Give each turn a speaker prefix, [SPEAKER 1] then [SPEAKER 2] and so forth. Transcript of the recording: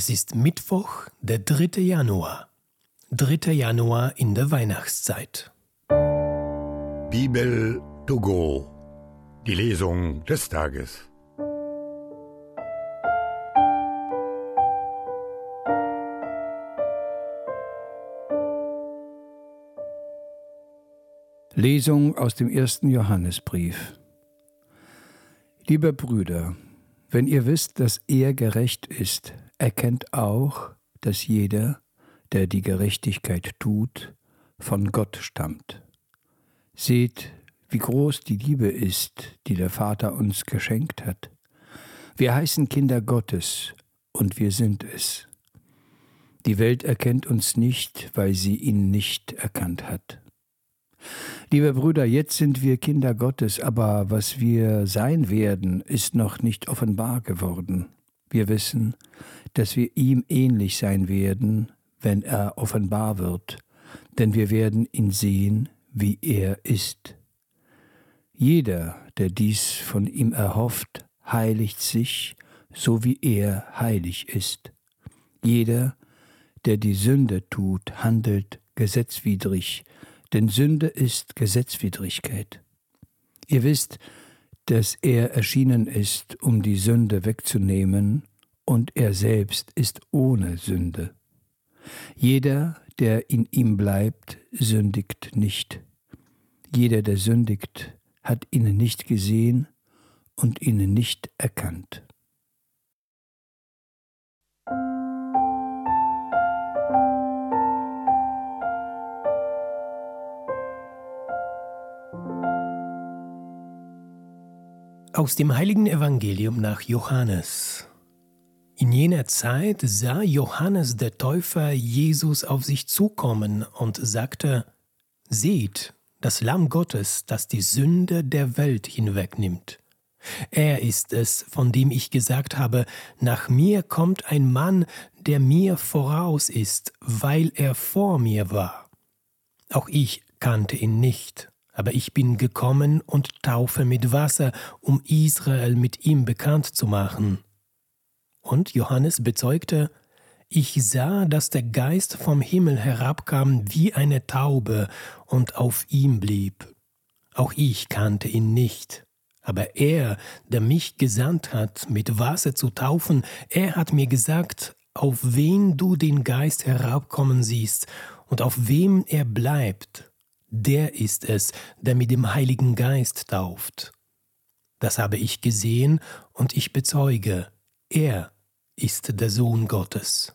[SPEAKER 1] Es ist Mittwoch, der 3. Januar. 3. Januar in der Weihnachtszeit.
[SPEAKER 2] Bibel to go. Die Lesung des Tages.
[SPEAKER 3] Lesung aus dem ersten Johannesbrief. Liebe Brüder, wenn ihr wisst, dass er gerecht ist, erkennt auch, dass jeder, der die Gerechtigkeit tut, von Gott stammt. Seht, wie groß die Liebe ist, die der Vater uns geschenkt hat. Wir heißen Kinder Gottes, und wir sind es. Die Welt erkennt uns nicht, weil sie ihn nicht erkannt hat. Liebe Brüder, jetzt sind wir Kinder Gottes, aber was wir sein werden, ist noch nicht offenbar geworden. Wir wissen, dass wir ihm ähnlich sein werden, wenn er offenbar wird, denn wir werden ihn sehen, wie er ist. Jeder, der dies von ihm erhofft, heiligt sich, so wie er heilig ist. Jeder, der die Sünde tut, handelt gesetzwidrig, denn Sünde ist Gesetzwidrigkeit. Ihr wisst, dass er erschienen ist, um die Sünde wegzunehmen, und er selbst ist ohne Sünde. Jeder, der in ihm bleibt, sündigt nicht. Jeder, der sündigt, hat ihn nicht gesehen und ihn nicht erkannt.
[SPEAKER 1] Aus dem heiligen Evangelium nach Johannes. In jener Zeit sah Johannes der Täufer Jesus auf sich zukommen und sagte, Seht, das Lamm Gottes, das die Sünde der Welt hinwegnimmt. Er ist es, von dem ich gesagt habe, nach mir kommt ein Mann, der mir voraus ist, weil er vor mir war. Auch ich kannte ihn nicht, aber ich bin gekommen und taufe mit Wasser, um Israel mit ihm bekannt zu machen. Und Johannes bezeugte, ich sah, dass der Geist vom Himmel herabkam wie eine Taube und auf ihm blieb. Auch ich kannte ihn nicht. Aber er, der mich gesandt hat, mit Wasser zu taufen, er hat mir gesagt, auf wen du den Geist herabkommen siehst und auf wem er bleibt der ist es, der mit dem Heiligen Geist tauft. Das habe ich gesehen und ich bezeuge, er ist der Sohn Gottes.